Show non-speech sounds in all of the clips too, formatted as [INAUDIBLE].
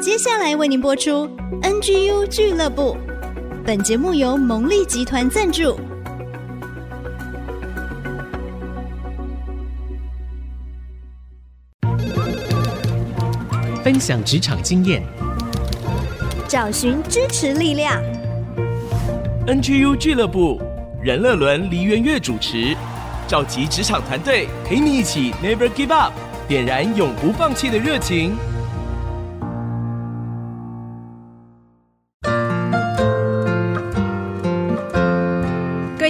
接下来为您播出 NGU 俱乐部。本节目由蒙利集团赞助，分享职场经验，找寻支持力量。NGU 俱乐部，任乐伦、黎元月主持，召集职场团队，陪你一起 Never Give Up，点燃永不放弃的热情。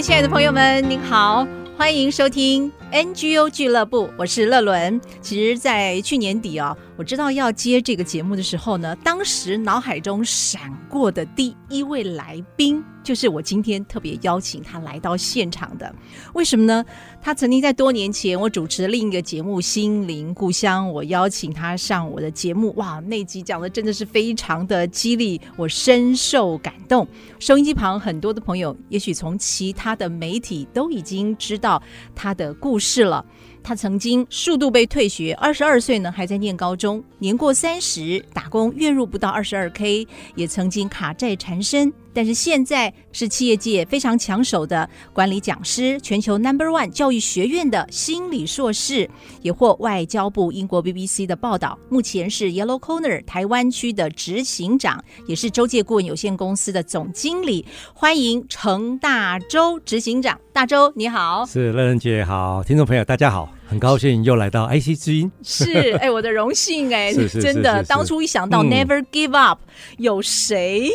亲爱的朋友们，您好，欢迎收听 NGO 俱乐部，我是乐伦。其实，在去年底啊。我知道要接这个节目的时候呢，当时脑海中闪过的第一位来宾，就是我今天特别邀请他来到现场的。为什么呢？他曾经在多年前我主持另一个节目《心灵故乡》，我邀请他上我的节目，哇，那集讲的真的是非常的激励，我深受感动。收音机旁很多的朋友，也许从其他的媒体都已经知道他的故事了。他曾经数度被退学，二十二岁呢还在念高中，年过三十打工月入不到二十二 K，也曾经卡债缠身。但是现在是企业界非常抢手的管理讲师，全球 Number One 教育学院的心理硕士，也获外交部、英国 BBC 的报道。目前是 Yellow Corner 台湾区的执行长，也是周介顾问有限公司的总经理。欢迎程大洲执行长，大洲你好，是乐仁姐好，听众朋友大家好。很高兴又来到 IC 之音，是 [LAUGHS] 哎、欸，我的荣幸哎、欸，真的，当初一想到 Never Give Up，、嗯、有谁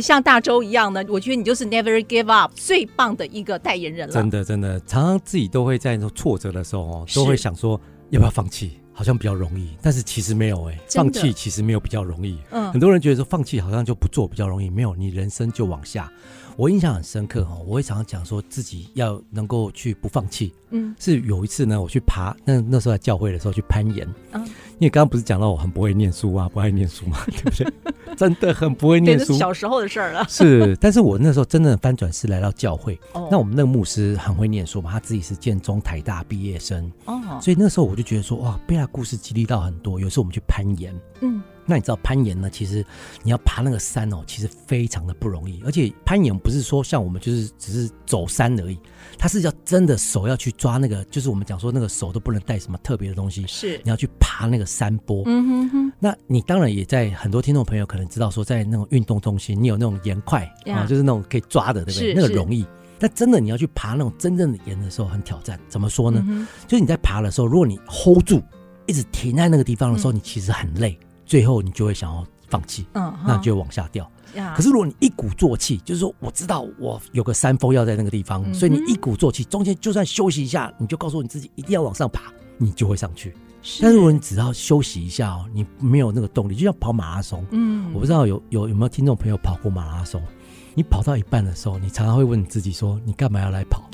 像大周一样呢？我觉得你就是 Never Give Up 最棒的一个代言人了。真的，真的，常常自己都会在挫折的时候哦，都会想说要不要放弃，好像比较容易，但是其实没有哎、欸，放弃其实没有比较容易。嗯，很多人觉得说放弃好像就不做比较容易，没有，你人生就往下。我印象很深刻哈，我会常常讲说自己要能够去不放弃。嗯，是有一次呢，我去爬，那那时候在教会的时候去攀岩。嗯，因为刚刚不是讲到我很不会念书啊，不爱念书嘛，[LAUGHS] 对不对？真的很不会念书，小时候的事儿了。是，但是我那时候真正的翻转是来到教会。哦，那我们那个牧师很会念书嘛，他自己是建中、台大毕业生。哦，所以那时候我就觉得说，哇，被他故事激励到很多。有时候我们去攀岩。嗯。那你知道攀岩呢？其实你要爬那个山哦，其实非常的不容易。而且攀岩不是说像我们就是只是走山而已，它是要真的手要去抓那个，就是我们讲说那个手都不能带什么特别的东西。是，你要去爬那个山坡。嗯哼哼。那你当然也在很多听众朋友可能知道说，在那种运动中心，你有那种岩块啊，就是那种可以抓的，对不对？那个容易。但真的你要去爬那种真正的岩的时候，很挑战。怎么说呢？就是你在爬的时候，如果你 hold 住，一直停在那个地方的时候，你其实很累。最后你就会想要放弃，嗯，那就会往下掉。可是如果你一鼓作气，就是说我知道我有个山峰要在那个地方，所以你一鼓作气，中间就算休息一下，你就告诉你自己一定要往上爬，你就会上去。但是如果你只要休息一下哦，你没有那个动力，就像跑马拉松。嗯，我不知道有有有没有听众朋友跑过马拉松？你跑到一半的时候，你常常会问你自己说：你干嘛要来跑？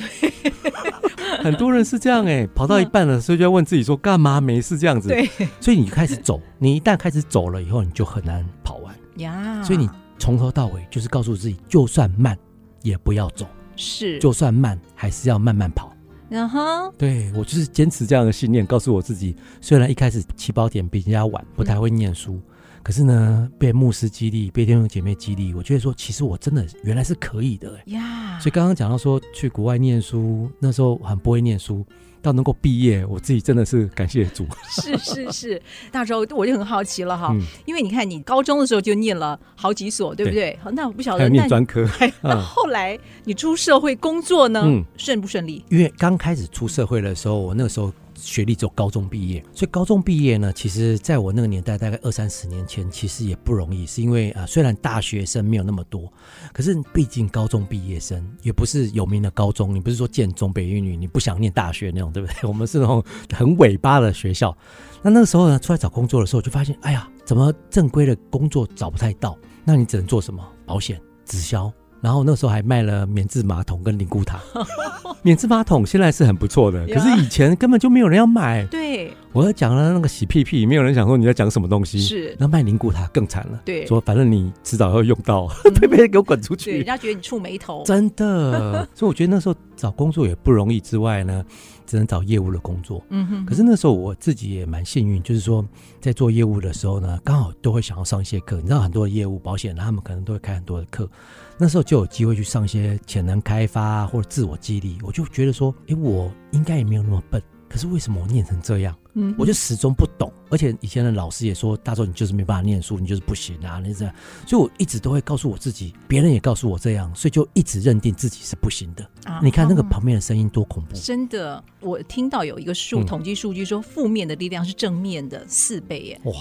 [LAUGHS] 很多人是这样哎、欸，跑到一半的时候就要问自己说干嘛没事这样子，对，所以你开始走，你一旦开始走了以后，你就很难跑完呀。所以你从头到尾就是告诉自己，就算慢也不要走，是，就算慢还是要慢慢跑。然后，对，我就是坚持这样的信念，告诉我自己，虽然一开始起跑点比人家晚，不太会念书。嗯可是呢，被牧师激励，被弟兄姐妹激励，我觉得说，其实我真的原来是可以的呀。Yeah. 所以刚刚讲到说去国外念书，那时候很不会念书，到能够毕业，我自己真的是感谢主。是是是，[LAUGHS] 那时候我就很好奇了哈，嗯、因为你看你高中的时候就念了好几所，对不对？对，那我不晓得念专科，[LAUGHS] 那后来你出社会工作呢，嗯、顺不顺利？因为刚开始出社会的时候，我那个时候。学历只有高中毕业，所以高中毕业呢，其实在我那个年代，大概二三十年前，其实也不容易。是因为啊，虽然大学生没有那么多，可是毕竟高中毕业生也不是有名的高中，你不是说建中、北一女，你不想念大学那种，对不对？我们是那种很尾巴的学校。那那个时候呢，出来找工作的时候，就发现，哎呀，怎么正规的工作找不太到？那你只能做什么？保险、直销。然后那时候还卖了免治马桶跟凝固塔，[LAUGHS] 免治马桶现在是很不错的，可是以前根本就没有人要买。对，我要讲了那个洗屁屁，没有人想说你在讲什么东西。是，那卖凝固塔更惨了。对，说反正你迟早要用到，[LAUGHS] 别别给我滚出去。人家觉得你触霉头。真的，所以我觉得那时候找工作也不容易。之外呢，只能找业务的工作。嗯哼。可是那时候我自己也蛮幸运，就是说在做业务的时候呢，刚好都会想要上一些课。你知道很多的业务保险，他们可能都会开很多的课。那时候就有机会去上一些潜能开发或者自我激励。我就觉得说，哎，我应该也没有那么笨。可是为什么我念成这样？嗯，我就始终不懂。而且以前的老师也说，大周你就是没办法念书，你就是不行啊，你这样。所以我一直都会告诉我自己，别人也告诉我这样，所以就一直认定自己是不行的。啊，你看那个旁边的声音多恐怖！真的，我听到有一个数统计数据说，负面的力量是正面的四倍耶。哇！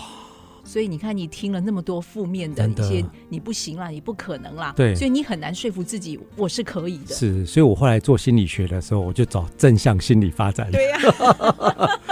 所以你看，你听了那么多负面的一些，你不行啦，你不可能啦，对，所以你很难说服自己我是可以的。是，所以我后来做心理学的时候，我就找正向心理发展。对呀、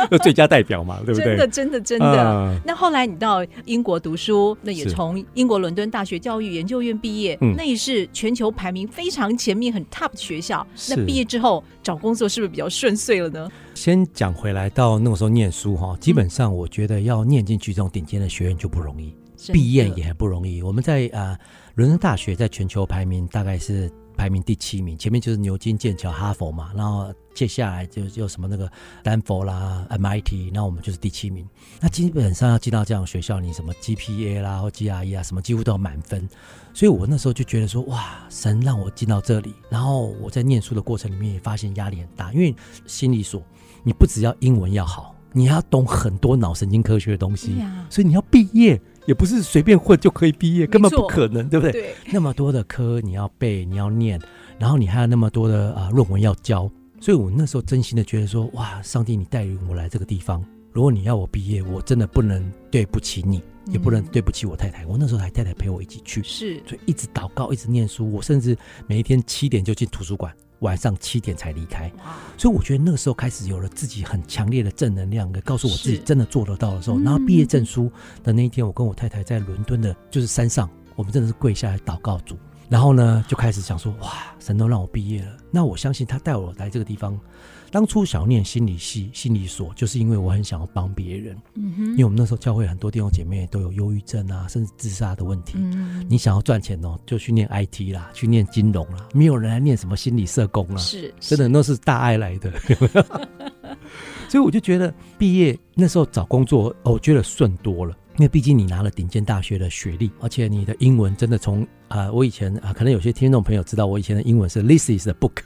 啊，[LAUGHS] 最佳代表嘛，对不对？真的，真的，真的。呃、那后来你到英国读书，那也从英国伦敦大学教育研究院毕业，那也是全球排名非常前面、很 top 的学校。那毕业之后找工作是不是比较顺遂了呢？先讲回来，到那个时候念书哈，基本上我觉得要念进去这种顶尖的学院就不容易，毕业也很不容易。我们在啊，伦敦大学在全球排名大概是排名第七名，前面就是牛津、剑桥、哈佛嘛，然后接下来就就什么那个丹佛啦、MIT，那我们就是第七名。那基本上要进到这样的学校，你什么 GPA 啦或 GRE 啊，什么几乎都要满分。所以我那时候就觉得说，哇，神让我进到这里，然后我在念书的过程里面也发现压力很大，因为心理所。你不只要英文要好，你要懂很多脑神经科学的东西，啊、所以你要毕业也不是随便混就可以毕业，根本不可能，对不对？对，那么多的科你要背，你要念，然后你还有那么多的啊论文要交，所以我那时候真心的觉得说，哇，上帝，你带领我来这个地方，如果你要我毕业，我真的不能对不起你，也不能对不起我太太。嗯、我那时候还太太陪我一起去，是，所以一直祷告，一直念书，我甚至每一天七点就进图书馆。晚上七点才离开，所以我觉得那个时候开始有了自己很强烈的正能量，告诉我自己真的做得到的时候。然后毕业证书的那一天，我跟我太太在伦敦的，就是山上，我们真的是跪下来祷告主，然后呢就开始想说，哇，神都让我毕业了，那我相信他带我来这个地方。当初想要念心理系、心理所，就是因为我很想要帮别人。嗯哼，因为我们那时候教会很多弟兄姐妹都有忧郁症啊，甚至自杀的问题。嗯，你想要赚钱哦，就去念 IT 啦，去念金融啦，没有人来念什么心理社工啦。是，真的那是大爱来的。[LAUGHS] 所以我就觉得毕业那时候找工作，哦，我觉得顺多了。因为毕竟你拿了顶尖大学的学历，而且你的英文真的从啊、呃，我以前啊、呃，可能有些听众朋友知道，我以前的英文是 This is a book。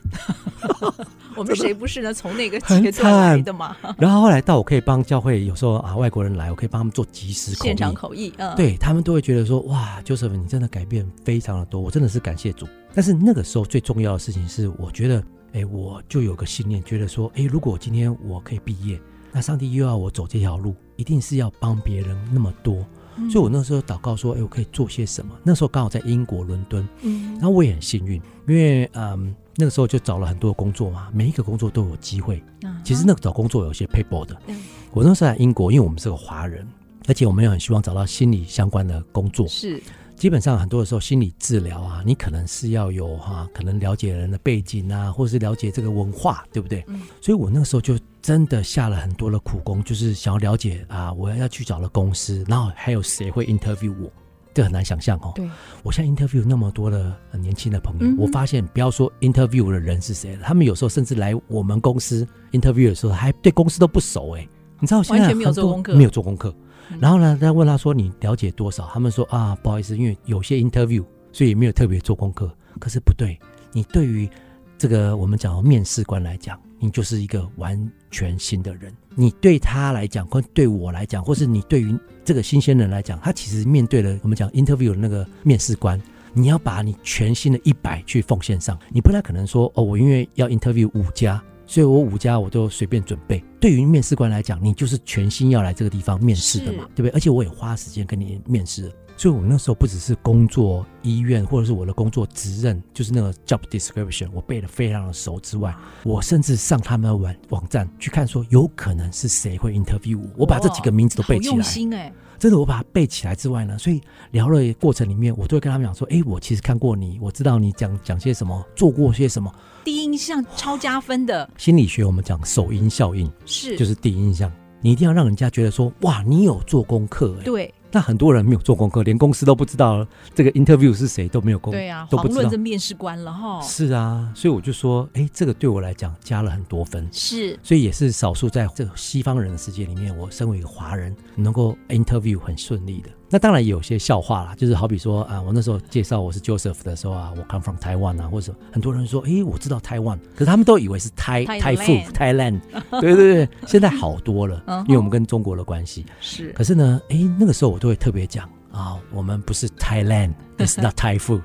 我们谁不是呢？从那个阶段来的嘛。然后后来到我可以帮教会，有时候啊外国人来，我可以帮他们做即时口译，现场口译。嗯，对他们都会觉得说，哇，Joseph，你真的改变非常的多，我真的是感谢主。但是那个时候最重要的事情是，我觉得，哎，我就有个信念，觉得说，哎，如果今天我可以毕业。那上帝又要我走这条路，一定是要帮别人那么多，嗯、所以我那时候祷告说：“哎，我可以做些什么？”那时候刚好在英国伦敦，嗯，然后我也很幸运，因为嗯，那个时候就找了很多工作嘛，每一个工作都有机会。啊、其实那个找工作有些 paper 的。嗯、我那时候在英国，因为我们是个华人，而且我们也很希望找到心理相关的工作。是。基本上很多的时候，心理治疗啊，你可能是要有哈、啊，可能了解人的背景啊，或者是了解这个文化，对不对？嗯。所以我那个时候就真的下了很多的苦功，就是想要了解啊，我要去找了公司，然后还有谁会 interview 我，这很难想象哦。对。我现在 interview 那么多的年轻的朋友，嗯、我发现不要说 interview 的人是谁了，他们有时候甚至来我们公司 interview 的时候，还对公司都不熟哎。你知道现在很多没有做功课，没有做功课。然后呢，再问他说：“你了解多少？”他们说：“啊，不好意思，因为有些 interview，所以没有特别做功课。”可是不对，你对于这个我们讲的面试官来讲，你就是一个完全新的人。你对他来讲，或对我来讲，或是你对于这个新鲜人来讲，他其实面对了我们讲 interview 的那个面试官，你要把你全新的一百去奉献上。你不太可能说：“哦，我因为要 interview 五家。”所以我五家我都随便准备。对于面试官来讲，你就是全新要来这个地方面试的嘛，对不对？而且我也花时间跟你面试。所以我那时候不只是工作医院，或者是我的工作职任，就是那个 job description，我背的非常的熟之外，我甚至上他们的网网站去看，说有可能是谁会 interview 我，我把这几个名字都背起来。用心哎。真的，我把它背起来之外呢，所以聊的过程里面，我都会跟他们讲说：“哎，我其实看过你，我知道你讲讲些什么，做过些什么。”第一印象超加分的。心理学我们讲首因效应，是就是第一印象，你一定要让人家觉得说：“哇，你有做功课。”哎，对，那很多人没有做功课，连公司都不知道这个 interview 是谁都没有功，对啊，都不知道这面试官了哈。是啊，所以我就说，哎，这个对我来讲加了很多分。是，所以也是少数在这个西方人的世界里面，我身为一个华人，能够 interview 很顺利的。那当然有些笑话啦，就是好比说啊，我那时候介绍我是 Joseph 的时候啊，我 come from Taiwan 啊，或者很多人说，哎，我知道台湾，可是他们都以为是 Thai Thai food Thailand，[LAUGHS] 对对对，现在好多了，因为我们跟中国的关系是。可是呢，哎，那个时候我都会特别讲。啊，我们不是 Thailand，it's [LAUGHS] not Thai food，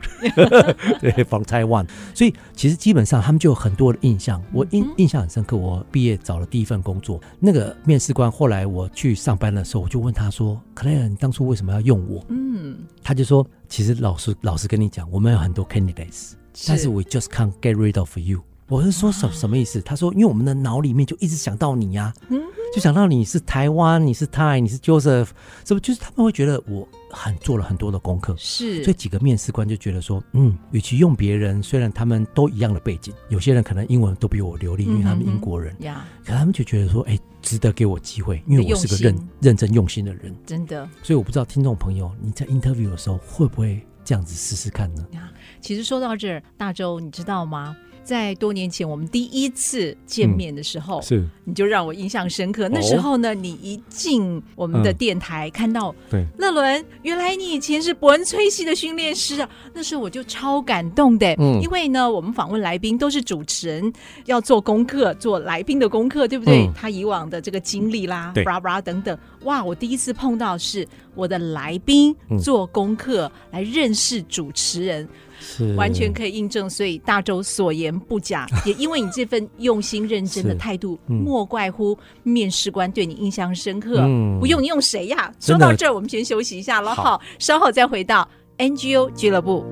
[LAUGHS] 对，from Taiwan。所以其实基本上他们就有很多的印象，我印印象很深刻。我毕业找了第一份工作，那个面试官后来我去上班的时候，我就问他说：“Claire，你当初为什么要用我？”嗯，他就说：“其实老实老实跟你讲，我们有很多 candidates，但是 we just can't get rid of you。”我是说什什么意思？他说：“因为我们的脑里面就一直想到你呀。”嗯。就想到你是台湾，你是泰，你是 Joseph，是不？就是他们会觉得我很做了很多的功课，是。所以几个面试官就觉得说，嗯，与其用别人，虽然他们都一样的背景，有些人可能英文都比我流利，因为他们英国人，呀、嗯，可他们就觉得说，哎、欸，值得给我机会，因为我是个认认真用心的人，真的。所以我不知道听众朋友你在 interview 的时候会不会这样子试试看呢？其实说到这儿，大周你知道吗？在多年前，我们第一次见面的时候，嗯、是你就让我印象深刻。那时候呢，你一进我们的电台，嗯、看到对乐伦，原来你以前是伯恩崔西的训练师啊！那时候我就超感动的，嗯，因为呢，我们访问来宾都是主持人要做功课，做来宾的功课，对不对？嗯、他以往的这个经历啦，对，巴拉等等，哇！我第一次碰到是我的来宾做功课来认识主持人。是完全可以印证，所以大周所言不假。[LAUGHS] 也因为你这份用心认真的态度，嗯、莫怪乎面试官对你印象深刻。嗯、不用你用谁呀？说到这儿，我们先休息一下了，好，稍后再回到 NGO 俱乐部。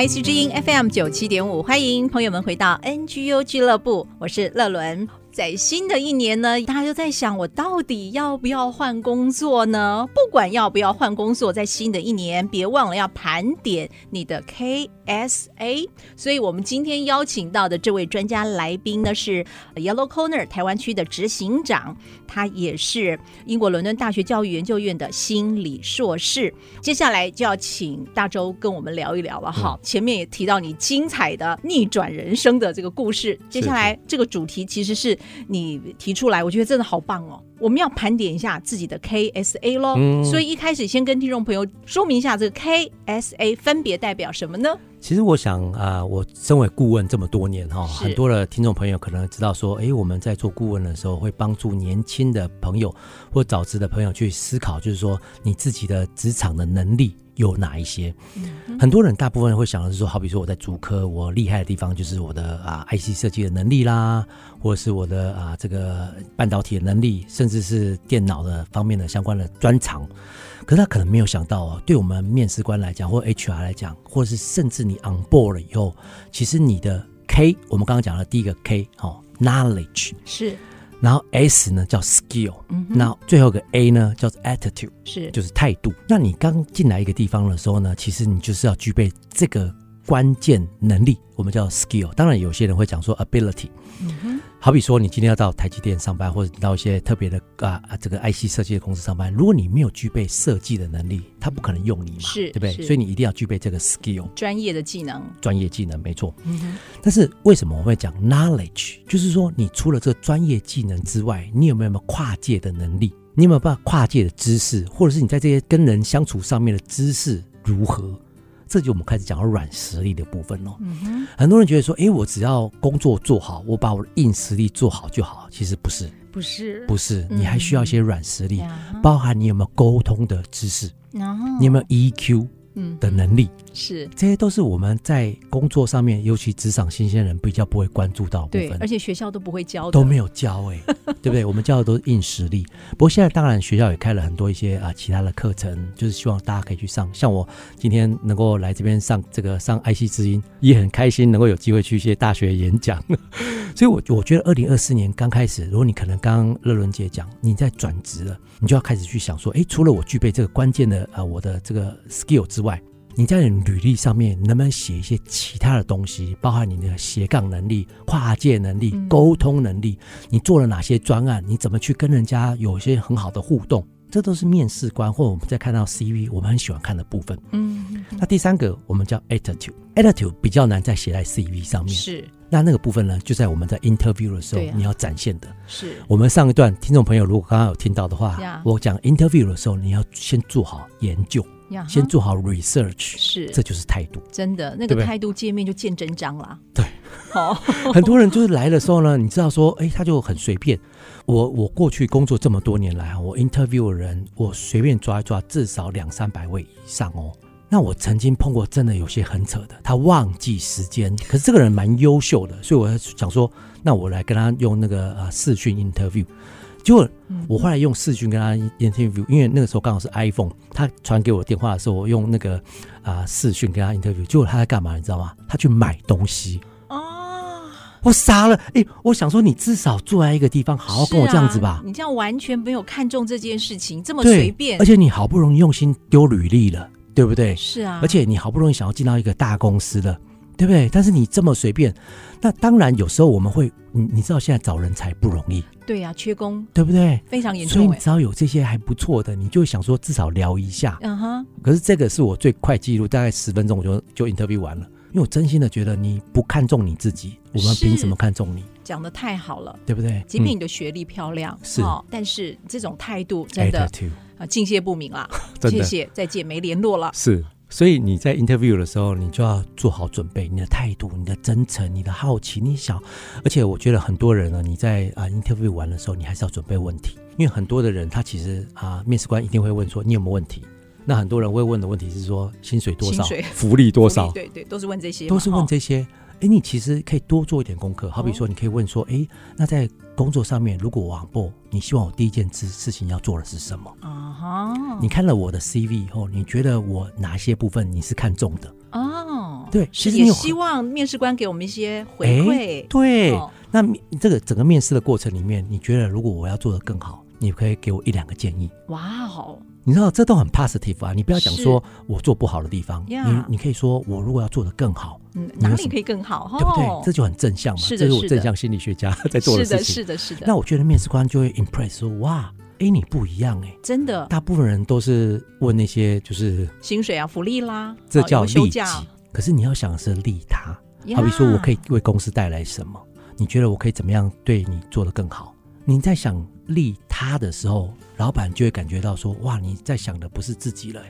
IC 之音 FM 九七点五，欢迎朋友们回到 NGU 俱乐部，我是乐伦。在新的一年呢，大家就在想，我到底要不要换工作呢？不管要不要换工作，在新的一年，别忘了要盘点你的 KSA。所以，我们今天邀请到的这位专家来宾呢，是 Yellow Corner 台湾区的执行长，他也是英国伦敦大学教育研究院的心理硕士。接下来就要请大周跟我们聊一聊了。好，前面也提到你精彩的逆转人生的这个故事。接下来这个主题其实是。你提出来，我觉得真的好棒哦！我们要盘点一下自己的 KSA 喽，嗯、所以一开始先跟听众朋友说明一下，这个 KSA 分别代表什么呢？其实我想啊、呃，我身为顾问这么多年哈，很多的听众朋友可能知道说，哎，我们在做顾问的时候，会帮助年轻的朋友或早职的朋友去思考，就是说你自己的职场的能力。有哪一些？嗯、很多人大部分会想的是说，好比说我在主科，我厉害的地方就是我的啊 IC 设计的能力啦，或者是我的啊这个半导体的能力，甚至是电脑的方面的相关的专长。可是他可能没有想到哦，对我们面试官来讲，或 HR 来讲，或者是甚至你 on board 了以后，其实你的 K，我们刚刚讲的第一个 K，哦，knowledge 是。然后 S 呢叫 skill，嗯哼，那最后一个 A 呢叫做 attitude，是就是态度。那你刚进来一个地方的时候呢，其实你就是要具备这个关键能力，我们叫 skill。当然有些人会讲说 ability，嗯哼。好比说，你今天要到台积电上班，或者到一些特别的啊啊这个 IC 设计的公司上班，如果你没有具备设计的能力，他不可能用你嘛，是对不对？所以你一定要具备这个 skill，专业的技能，专业技能没错。嗯哼。但是为什么我会讲 knowledge？就是说，你除了这个专业技能之外，你有没有没有跨界的能力？你有没有办法跨界的知识，或者是你在这些跟人相处上面的知识如何？这就我们开始讲到软实力的部分喽。嗯哼，很多人觉得说，哎，我只要工作做好，我把我的硬实力做好就好。其实不是，不是，不是，你还需要一些软实力，嗯、包含你有没有沟通的知识，然后你有没有 EQ。的能力是，这些都是我们在工作上面，尤其职场新鲜人比较不会关注到的部分。对，而且学校都不会教的，都没有教哎、欸，[LAUGHS] 对不对？我们教的都是硬实力。不过现在当然学校也开了很多一些啊其他的课程，就是希望大家可以去上。像我今天能够来这边上这个上 IC 之音，也很开心能够有机会去一些大学演讲。[LAUGHS] 所以我我觉得二零二四年刚开始，如果你可能刚刚乐伦姐讲你在转职了，你就要开始去想说，哎，除了我具备这个关键的啊我的这个 skill 之外。你在你履历上面能不能写一些其他的东西，包含你的斜杠能力、跨界能力、沟通能力，你做了哪些专案，你怎么去跟人家有一些很好的互动，这都是面试官或者我们在看到 CV 我们很喜欢看的部分。嗯，那第三个我们叫 attitude，attitude 比较难在写在 CV 上面。是。那那个部分呢，就在我们在 interview 的时候，你要展现的。是。我们上一段听众朋友如果刚刚有听到的话，我讲 interview 的时候，你要先做好研究，先做好 research，是，这就是态度。真的，那个态度界面就见真章了。对，[LAUGHS] 好，[LAUGHS] 很多人就是来的时候呢，你知道说，哎，他就很随便。我我过去工作这么多年来，我 interview 的人，我随便抓一抓，至少两三百位以上哦。那我曾经碰过真的有些很扯的，他忘记时间，可是这个人蛮优秀的，所以我想说，那我来跟他用那个呃视讯 interview。结果我后来用视讯跟他 interview，因为那个时候刚好是 iPhone，他传给我电话的时候，我用那个啊视讯跟他 interview。结果他在干嘛？你知道吗？他去买东西哦，我傻了，哎，我想说你至少坐在一个地方，好好跟我这样子吧。你这样完全没有看中这件事情，这么随便，而且你好不容易用心丢履历了。对不对？是啊，而且你好不容易想要进到一个大公司了，对不对？但是你这么随便，那当然有时候我们会，你你知道现在找人才不容易，对呀、啊，缺工，对不对？非常严重。所以你只要有这些还不错的，你就想说至少聊一下。嗯哼。可是这个是我最快记录，大概十分钟我就就 interview 完了，因为我真心的觉得你不看重你自己，我们凭什么看重你？讲的太好了，对不对？即便你的学历漂亮，是、哦，但是这种态度真的啊，敬谢不明 [LAUGHS] 了。谢谢，再见，没联络了。是。所以你在 interview 的时候，你就要做好准备，你的态度、你的真诚、你的好奇，你想，而且我觉得很多人呢，你在啊 interview 完的时候，你还是要准备问题，因为很多的人他其实啊，面试官一定会问说你有没有问题。那很多人会问的问题是说薪水多少、福利多少，[LAUGHS] 对对，都是问这些，都是问这些。哎，你其实可以多做一点功课，好比说，你可以问说，哎，那在工作上面，如果我 on board，你希望我第一件事事情要做的是什么？啊哈！你看了我的 CV 以后，你觉得我哪些部分你是看重的？哦，对，其实你也希望面试官给我们一些回馈。对，那这个整个面试的过程里面，你觉得如果我要做的更好，你可以给我一两个建议？哇哦！你知道这都很 positive 啊！你不要讲说我做不好的地方，你你可以说我如果要做得更好，嗯，哪里可以更好，对不对？这就很正向嘛，这是我正向心理学家 [LAUGHS] 在做的事情。是的，是的，那我觉得面试官就会 impress 说哇，哎，你不一样哎，真的。大部分人都是问那些就是薪水啊、福利啦，这叫利己。可是你要想的是利他，好比说我可以为公司带来什么？你觉得我可以怎么样对你做得更好？你在想利他的时候，老板就会感觉到说：“哇，你在想的不是自己了。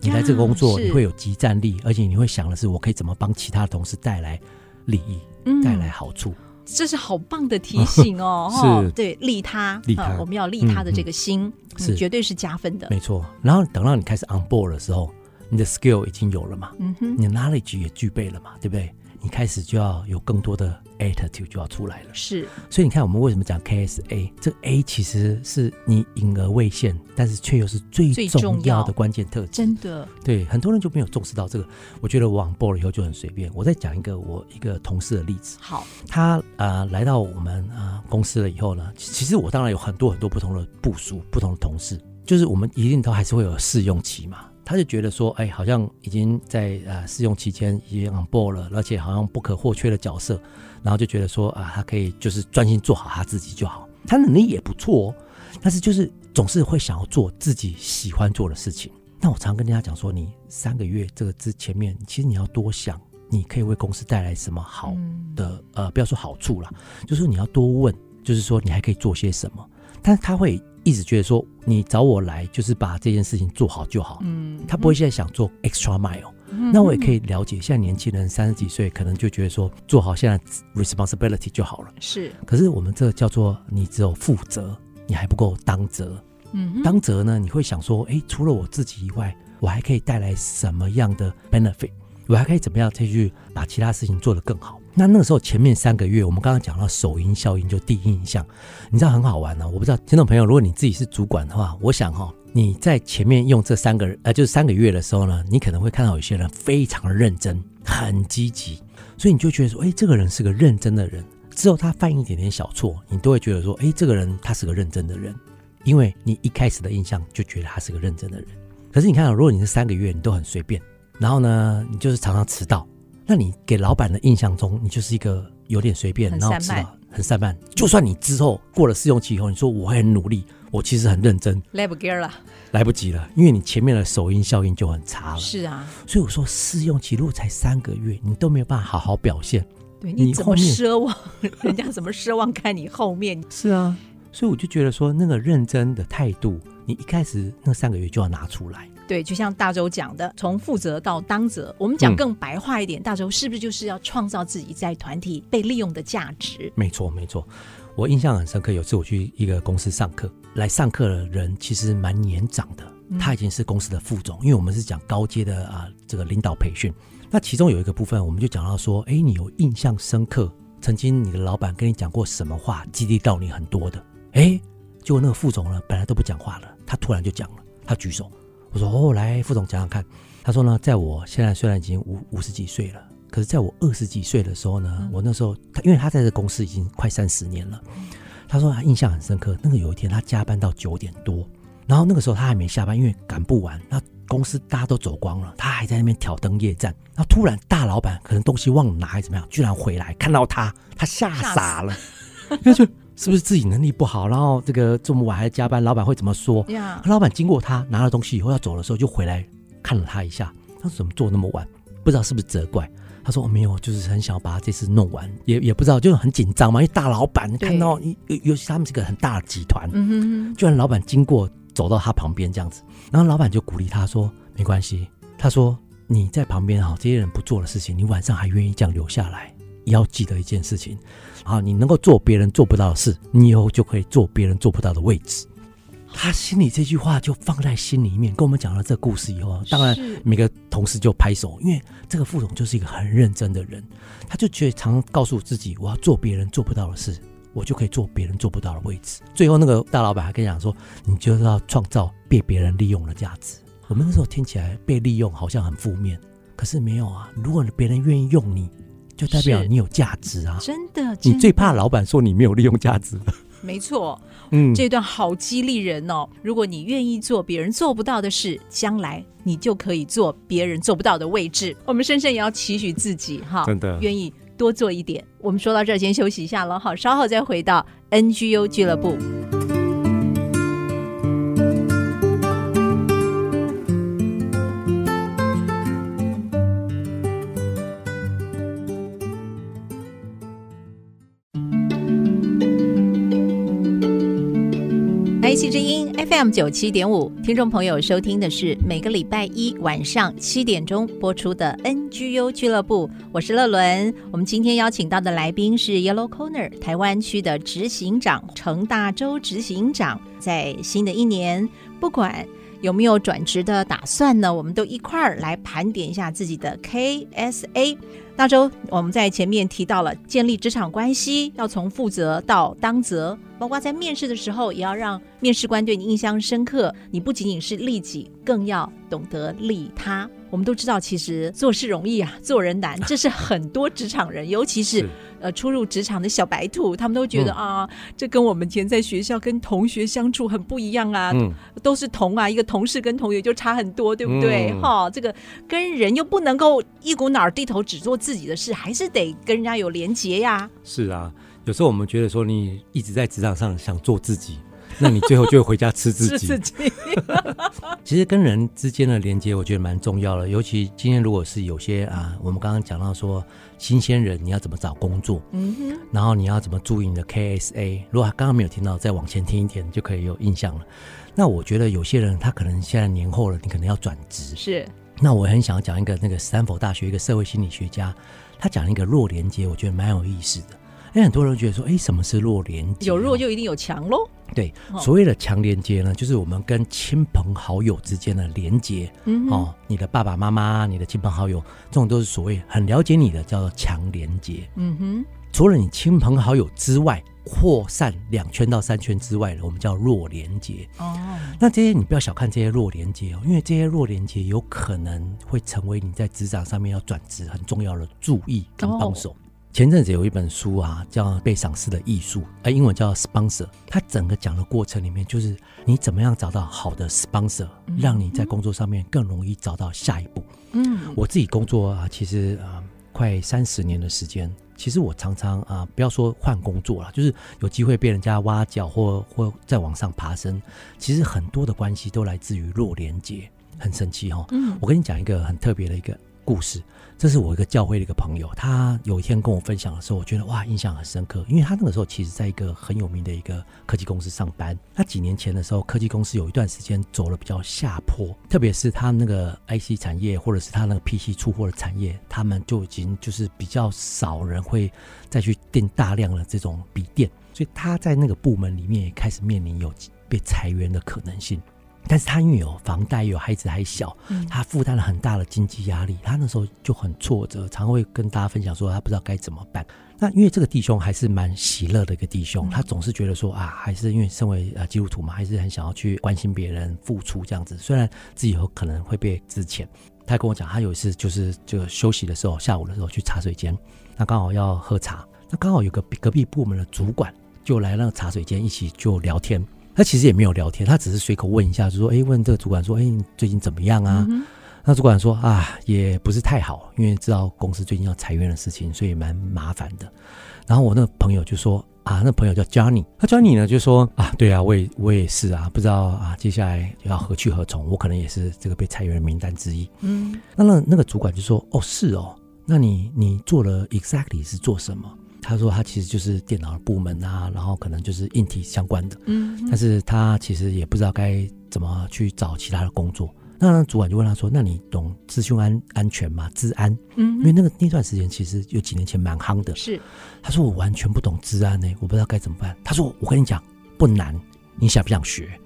你来这个工作，你会有即战力，而且你会想的是，我可以怎么帮其他同事带来利益，带来好处。”这是好棒的提醒 [LAUGHS] 哦！是，对，利他，利他，我们要利他的这个心是绝对是加分的，没错。然后等到你开始 on board 的时候，你的 skill 已经有了嘛，嗯哼，你的 knowledge 也具备了嘛，对不对？你开始就要有更多的 attitude 就要出来了，是。所以你看，我们为什么讲 KSA？这个 A 其实是你隐而未现，但是却又是最重要的关键特质。真的，对很多人就没有重视到这个。我觉得我 on board 了以后就很随便。我再讲一个我一个同事的例子。好，他啊、呃、来到我们啊、呃、公司了以后呢，其实我当然有很多很多不同的部署、不同的同事，就是我们一定都还是会有试用期嘛。他就觉得说，哎，好像已经在呃试用期间已经 on board 了，而且好像不可或缺的角色，然后就觉得说啊，他可以就是专心做好他自己就好。他能力也不错，哦但是就是总是会想要做自己喜欢做的事情。那我常跟大家讲说，你三个月这个之前面，其实你要多想，你可以为公司带来什么好的，嗯、呃，不要说好处啦，就是说你要多问，就是说你还可以做些什么。但是他会。一直觉得说你找我来就是把这件事情做好就好，嗯，他不会现在想做 extra mile，嗯，那我也可以了解，现在年轻人三十几岁可能就觉得说做好现在 responsibility 就好了，是。可是我们这个叫做你只有负责，你还不够当责，嗯，当责呢，你会想说，哎，除了我自己以外，我还可以带来什么样的 benefit？我还可以怎么样再去把其他事情做得更好？那那个时候前面三个月，我们刚刚讲到首因效应，就第一印象，你知道很好玩呢、哦。我不知道听众朋友，如果你自己是主管的话，我想哈、哦，你在前面用这三个呃，就是三个月的时候呢，你可能会看到有些人非常认真，很积极，所以你就觉得说，哎，这个人是个认真的人。之后他犯一点点小错，你都会觉得说，哎，这个人他是个认真的人，因为你一开始的印象就觉得他是个认真的人。可是你看到，如果你是三个月，你都很随便。然后呢，你就是常常迟到，那你给老板的印象中，你就是一个有点随便，然后知道很散漫。就算你之后过了试用期以后，你说我会很努力，我其实很认真，来不及了，来不及了，因为你前面的首因效应就很差了。是啊，所以我说试用期如果才三个月，你都没有办法好好表现，对你怎么奢望？[LAUGHS] 人家怎么奢望看你后面？是啊，所以我就觉得说那个认真的态度，你一开始那三个月就要拿出来。对，就像大周讲的，从负责到当责，我们讲更白话一点，嗯、大周是不是就是要创造自己在团体被利用的价值？没错，没错。我印象很深刻，有次我去一个公司上课，来上课的人其实蛮年长的，他已经是公司的副总，嗯、因为我们是讲高阶的啊这个领导培训。那其中有一个部分，我们就讲到说，哎，你有印象深刻，曾经你的老板跟你讲过什么话，激励到你很多的？哎，结果那个副总呢，本来都不讲话了，他突然就讲了，他举手。我说哦，来，副总讲讲看。他说呢，在我现在虽然已经五五十几岁了，可是在我二十几岁的时候呢，嗯、我那时候他因为他在这公司已经快三十年了，他说他印象很深刻。那个有一天他加班到九点多，然后那个时候他还没下班，因为赶不完。那公司大家都走光了，他还在那边挑灯夜战。然后突然大老板可能东西忘了拿还是怎么样，居然回来看到他，他吓傻了，[LAUGHS] 那就。是不是自己能力不好，然后这个这么晚还加班，老板会怎么说？Yeah. 老板经过他拿了东西以后要走的时候，就回来看了他一下。他说：“怎么做那么晚？不知道是不是责怪？”他说：“我没有，就是很想要把他这次弄完，也也不知道，就是很紧张嘛。因为大老板看到，尤尤其他们是个很大的集团，居然老板经过走到他旁边这样子，然后老板就鼓励他说：‘没关系。’他说：‘你在旁边哈，这些人不做的事情，你晚上还愿意这样留下来。’”要记得一件事情，啊，你能够做别人做不到的事，你以后就可以做别人做不到的位置。他心里这句话就放在心里面，跟我们讲了这个故事以后，当然每个同事就拍手，因为这个副总就是一个很认真的人，他就觉得常常告诉自己，我要做别人做不到的事，我就可以做别人做不到的位置。最后那个大老板还跟你讲说，你就是要创造被别人利用的价值。我们那时候听起来被利用好像很负面，可是没有啊，如果别人愿意用你。就代表你有价值啊！真的，你最怕老板说你没有利用价值。没错，嗯，这段好激励人哦。如果你愿意做别人做不到的事，将来你就可以做别人做不到的位置。我们深深也要期许自己哈，真的愿意多做一点。我们说到这儿，先休息一下了，好，稍后再回到 NGU 俱乐部。爱之音 FM 九七点五，听众朋友收听的是每个礼拜一晚上七点钟播出的 NGU 俱乐部，我是乐伦。我们今天邀请到的来宾是 Yellow Corner 台湾区的执行长程大洲执行长。在新的一年，不管有没有转职的打算呢，我们都一块儿来盘点一下自己的 KSA。大周，我们在前面提到了建立职场关系，要从负责到当责。包括在面试的时候，也要让面试官对你印象深刻。你不仅仅是利己，更要懂得利他。我们都知道，其实做事容易啊，做人难。这是很多职场人，尤其是，是呃初入职场的小白兔，他们都觉得、嗯、啊，这跟我们以前在学校跟同学相处很不一样啊，嗯、都是同啊，一个同事跟同学就差很多，对不对？哈、嗯，这个跟人又不能够一股脑儿低头只做自己的事，还是得跟人家有连结呀。是啊。有时候我们觉得说，你一直在职场上想做自己，那你最后就会回家吃自己。[LAUGHS] 吃自己。[LAUGHS] 其实跟人之间的连接，我觉得蛮重要的。尤其今天如果是有些啊，我们刚刚讲到说新鲜人，你要怎么找工作？嗯哼。然后你要怎么注意你的 KSA？如果刚刚没有听到，再往前听一听就可以有印象了。那我觉得有些人他可能现在年后了，你可能要转职。是。那我很想要讲一个那个斯坦福大学一个社会心理学家，他讲一个弱连接，我觉得蛮有意思的。因为很多人觉得说，哎，什么是弱连接？有弱就一定有强喽。对，所谓的强连接呢，就是我们跟亲朋好友之间的连接。嗯，哦，你的爸爸妈妈、你的亲朋好友，这种都是所谓很了解你的，叫做强连接。嗯哼，除了你亲朋好友之外，扩散两圈到三圈之外的，我们叫弱连接。哦，那这些你不要小看这些弱连接哦，因为这些弱连接有可能会成为你在职场上面要转职很重要的注意跟帮手。哦前阵子有一本书啊，叫《被赏识的艺术》，呃，英文叫 Sponsor。它整个讲的过程里面，就是你怎么样找到好的 Sponsor，让你在工作上面更容易找到下一步。嗯，我自己工作啊，其实啊，快三十年的时间，其实我常常啊，不要说换工作了，就是有机会被人家挖角或或再往上爬升，其实很多的关系都来自于弱连接，很神奇哈。嗯，我跟你讲一个很特别的一个故事。这是我一个教会的一个朋友，他有一天跟我分享的时候，我觉得哇，印象很深刻。因为他那个时候其实在一个很有名的一个科技公司上班。他几年前的时候，科技公司有一段时间走了比较下坡，特别是他那个 IC 产业或者是他那个 PC 出货的产业，他们就已经就是比较少人会再去订大量的这种笔电，所以他在那个部门里面也开始面临有被裁员的可能性。但是他因为有房贷，有孩子还小，他负担了很大的经济压力。他那时候就很挫折，常会跟大家分享说他不知道该怎么办。那因为这个弟兄还是蛮喜乐的一个弟兄，他总是觉得说啊，还是因为身为呃基督徒嘛，还是很想要去关心别人、付出这样子。虽然自己有可能会被支遣，他跟我讲，他有一次就是就休息的时候，下午的时候去茶水间，那刚好要喝茶，那刚好有个隔壁部门的主管就来那个茶水间一起就聊天。他其实也没有聊天，他只是随口问一下，就说：“哎，问这个主管说，哎，你最近怎么样啊？”嗯、那主管说：“啊，也不是太好，因为知道公司最近要裁员的事情，所以蛮麻烦的。”然后我那个朋友就说：“啊，那朋友叫 Johnny，那 Johnny 呢就说：啊，对啊，我也我也是啊，不知道啊，接下来要何去何从，我可能也是这个被裁员的名单之一。”嗯，那那那个主管就说：“哦，是哦，那你你做了 exactly 是做什么？”他说他其实就是电脑的部门啊，然后可能就是硬体相关的，嗯，但是他其实也不知道该怎么去找其他的工作。那主管就问他说：“那你懂资讯安安全吗？治安？嗯，因为那个那段时间其实有几年前蛮夯的。是，他说我完全不懂治安呢，我不知道该怎么办。他说我跟你讲不难，你想不想学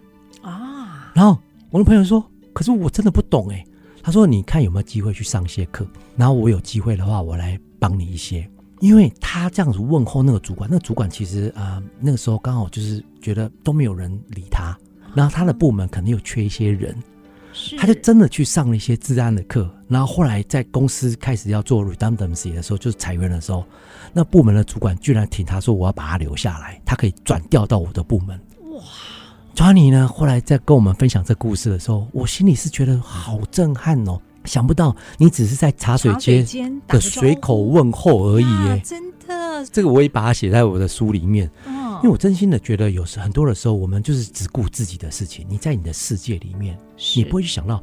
啊？然后我的朋友说：可是我真的不懂哎。他说你看有没有机会去上些课，然后我有机会的话，我来帮你一些。”因为他这样子问候那个主管，那个主管其实啊、呃，那个时候刚好就是觉得都没有人理他，然后他的部门可能有缺一些人，他就真的去上了一些治安的课，然后后来在公司开始要做 redundancy 的时候，就是裁员的时候，那部门的主管居然挺他说，我要把他留下来，他可以转调到我的部门。哇，Johnny 呢，后来在跟我们分享这故事的时候，我心里是觉得好震撼哦。想不到你只是在茶水间的随口问候而已耶！真的，这个我也把它写在我的书里面。哦，因为我真心的觉得，有时很多的时候，我们就是只顾自己的事情。你在你的世界里面，你不会去想到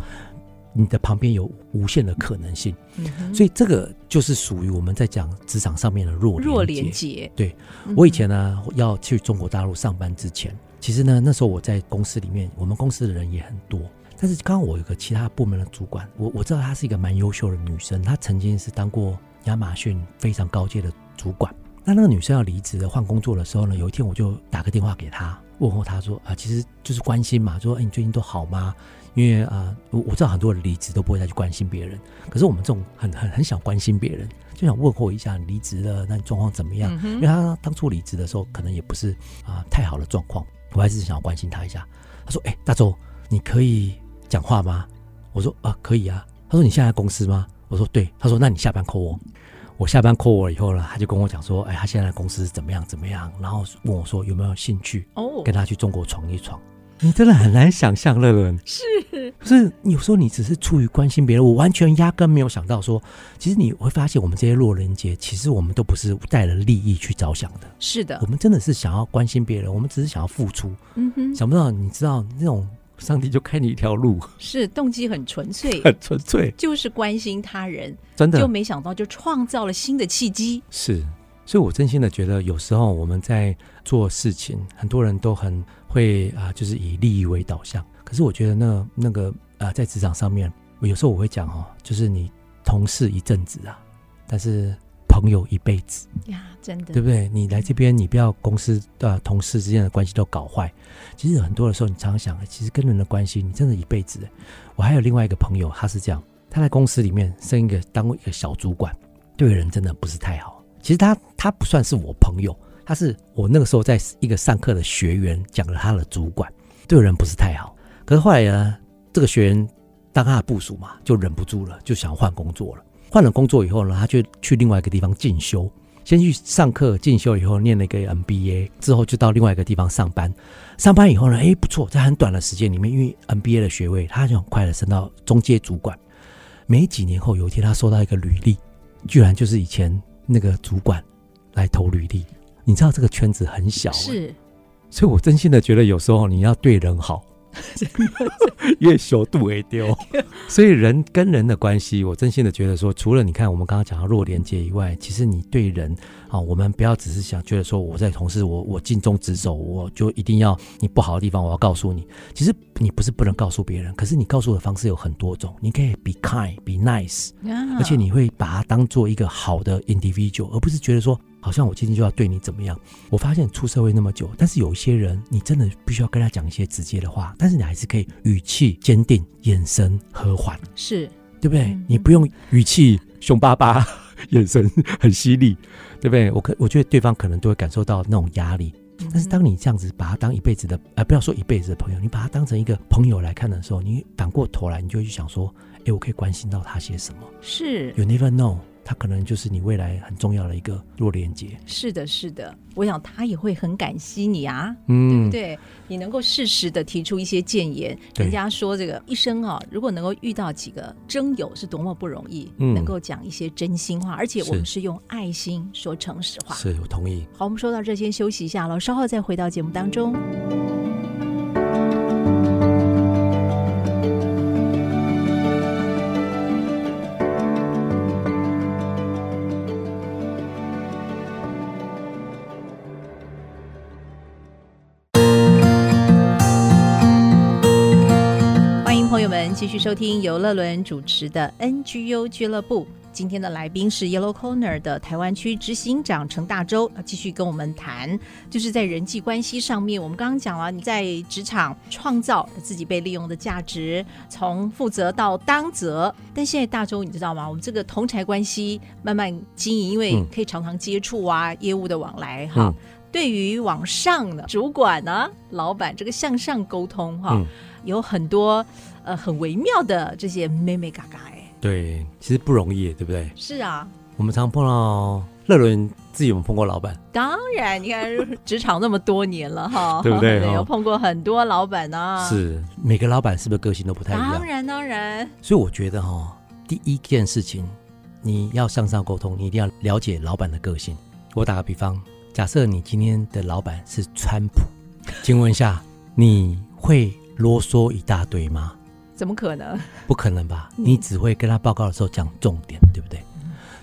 你的旁边有无限的可能性。所以这个就是属于我们在讲职场上面的弱弱连接。对，我以前呢要去中国大陆上班之前，其实呢那时候我在公司里面，我们公司的人也很多。但是刚刚我有个其他部门的主管，我我知道她是一个蛮优秀的女生，她曾经是当过亚马逊非常高阶的主管。那那个女生要离职的换工作的时候呢，有一天我就打个电话给她，问候她说啊、呃，其实就是关心嘛，说哎你最近都好吗？因为啊、呃，我我知道很多人离职都不会再去关心别人，可是我们这种很很很想关心别人，就想问候一下你离职了，那你状况怎么样？嗯、因为她当初离职的时候可能也不是啊、呃、太好的状况，我还是想要关心她一下。她说哎大周，你可以。讲话吗？我说啊，可以啊。他说你现在在公司吗？我说对。他说那你下班 call 我。我下班 call 我以后呢，他就跟我讲说，哎，他现在的公司怎么样怎么样？然后问我说有没有兴趣哦，跟他去中国闯一闯。你真的很难想象，乐伦是，可是有时候你只是出于关心别人，我完全压根没有想到说，其实你会发现我们这些弱人节，其实我们都不是带了利益去着想的。是的，我们真的是想要关心别人，我们只是想要付出。嗯哼，想不到你知道那种。上帝就开你一条路，是动机很纯粹，[LAUGHS] 很纯粹，就是关心他人，真的，就没想到就创造了新的契机。是，所以我真心的觉得，有时候我们在做事情，很多人都很会啊、呃，就是以利益为导向。可是我觉得那那个啊、呃，在职场上面，我有时候我会讲哦，就是你同事一阵子啊，但是。朋友一辈子呀，真的，对不对？你来这边，你不要公司的同事之间的关系都搞坏。其实很多的时候，你常常想，其实跟人的关系，你真的一辈子。我还有另外一个朋友，他是这样，他在公司里面升一个当一个小主管，对人真的不是太好。其实他他不算是我朋友，他是我那个时候在一个上课的学员，讲了他的主管对人不是太好。可是后来呢，这个学员当他的部署嘛，就忍不住了，就想换工作了。换了工作以后呢，他就去另外一个地方进修，先去上课进修，以后念了一个 MBA，之后就到另外一个地方上班。上班以后呢，哎，不错，在很短的时间里面，因为 MBA 的学位，他就很快的升到中阶主管。没几年后，有一天他收到一个履历，居然就是以前那个主管来投履历。你知道这个圈子很小，是，所以我真心的觉得有时候你要对人好。[LAUGHS] 越修度为丢，[LAUGHS] 所以人跟人的关系，我真心的觉得说，除了你看我们刚刚讲到弱连接以外，其实你对人啊，我们不要只是想觉得说我在同事，我我尽忠职守，我就一定要你不好的地方，我要告诉你。其实你不是不能告诉别人，可是你告诉的方式有很多种，你可以 be kind, be nice，而且你会把它当做一个好的 individual，而不是觉得说。好像我今天就要对你怎么样？我发现出社会那么久，但是有一些人，你真的必须要跟他讲一些直接的话，但是你还是可以语气坚定，眼神和缓，是对不对？嗯、你不用语气凶巴巴，眼神很犀利，对不对？我可我觉得对方可能都会感受到那种压力。但是当你这样子把他当一辈子的，呃，不要说一辈子的朋友，你把他当成一个朋友来看的时候，你反过头来，你就会去想说，哎，我可以关心到他些什么？是，You never know。他可能就是你未来很重要的一个弱连接。是的，是的，我想他也会很感激你啊，嗯，对不对？你能够适时的提出一些建言。人家说这个一生啊，如果能够遇到几个真友，是多么不容易。嗯，能够讲一些真心话，而且我们是用爱心说诚实话。是，我同意。好，我们说到这，先休息一下了，稍后再回到节目当中。继续收听由乐伦主持的 NGU 俱乐部。今天的来宾是 Yellow Corner 的台湾区执行长陈大洲，继续跟我们谈，就是在人际关系上面。我们刚刚讲了，你在职场创造自己被利用的价值，从负责到当责。但现在大洲，你知道吗？我们这个同侪关系慢慢经营，因为可以常常接触啊，业务的往来哈。对于往上的主管呢、啊，老板这个向上沟通哈，有很多。呃，很微妙的这些妹妹嘎嘎哎，对，其实不容易，对不对？是啊，我们常碰到乐伦自己有没有碰过老板？当然，你看职场那么多年了哈，[LAUGHS] 对不对？[LAUGHS] 有碰过很多老板呢、啊。是每个老板是不是个性都不太一样？当然，当然。所以我觉得哈，第一件事情你要向上沟通，你一定要了解老板的个性。我打个比方，假设你今天的老板是川普，[LAUGHS] 请问一下，你会啰嗦一大堆吗？怎么可能？不可能吧？你只会跟他报告的时候讲重点，对不对？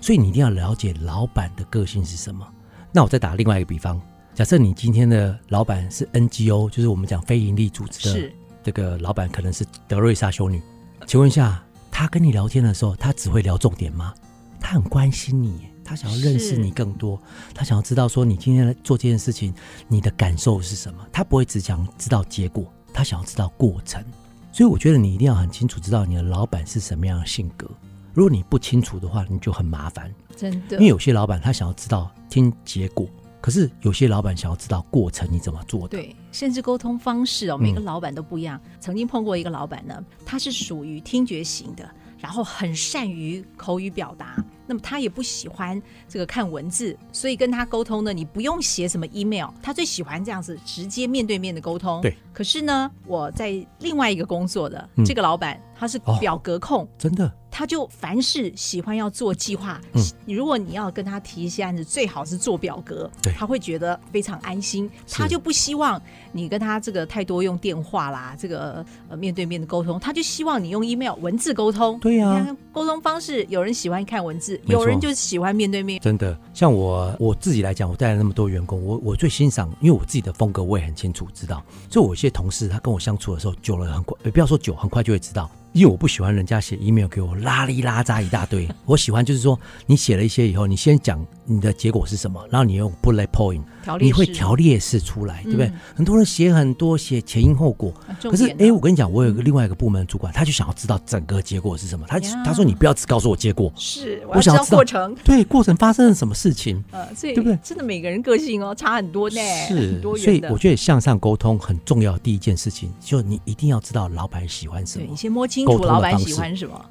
所以你一定要了解老板的个性是什么。那我再打另外一个比方，假设你今天的老板是 NGO，就是我们讲非营利组织的这个老板，可能是德瑞莎修女。请问一下，他跟你聊天的时候，他只会聊重点吗？他很关心你，他想要认识你更多，他想要知道说你今天做这件事情，你的感受是什么？他不会只想知道结果，他想要知道过程。所以我觉得你一定要很清楚知道你的老板是什么样的性格。如果你不清楚的话，你就很麻烦。真的，因为有些老板他想要知道听结果，可是有些老板想要知道过程你怎么做的。对，甚至沟通方式哦，每个老板都不一样。嗯，曾经碰过一个老板呢，他是属于听觉型的，然后很善于口语表达。那么他也不喜欢这个看文字，所以跟他沟通呢，你不用写什么 email，他最喜欢这样子直接面对面的沟通。对。可是呢，我在另外一个工作的这个老板，嗯、他是表格控，哦、真的。他就凡事喜欢要做计划。嗯。如果你要跟他提一些案子，最好是做表格，对，他会觉得非常安心。他就不希望你跟他这个太多用电话啦，这个呃面对面的沟通，他就希望你用 email 文字沟通。对呀、啊。沟通方式，有人喜欢看文字。有人就喜欢面对面，真的。像我我自己来讲，我带了那么多员工，我我最欣赏，因为我自己的风格我也很清楚知道。所以，我有些同事他跟我相处的时候，久了很快，也不要说久，很快就会知道。因为我不喜欢人家写 email 给我拉里拉扎一大堆，[LAUGHS] 我喜欢就是说，你写了一些以后，你先讲你的结果是什么，然后你用 bullet point，你会条列式出来，对不对？嗯、很多人写很多，写前因后果，可是哎，我跟你讲，我有个另外一个部门的主管，他就想要知道整个结果是什么。他他说你不要只告诉我结果，是我想要知道过程，对过程发生了什么事情，呃，所以对不对？真的每个人个性哦差很多呢，是，所以我觉得向上沟通很重要的第一件事情，就你一定要知道老板喜欢什么，对，你先摸清。沟通的方式，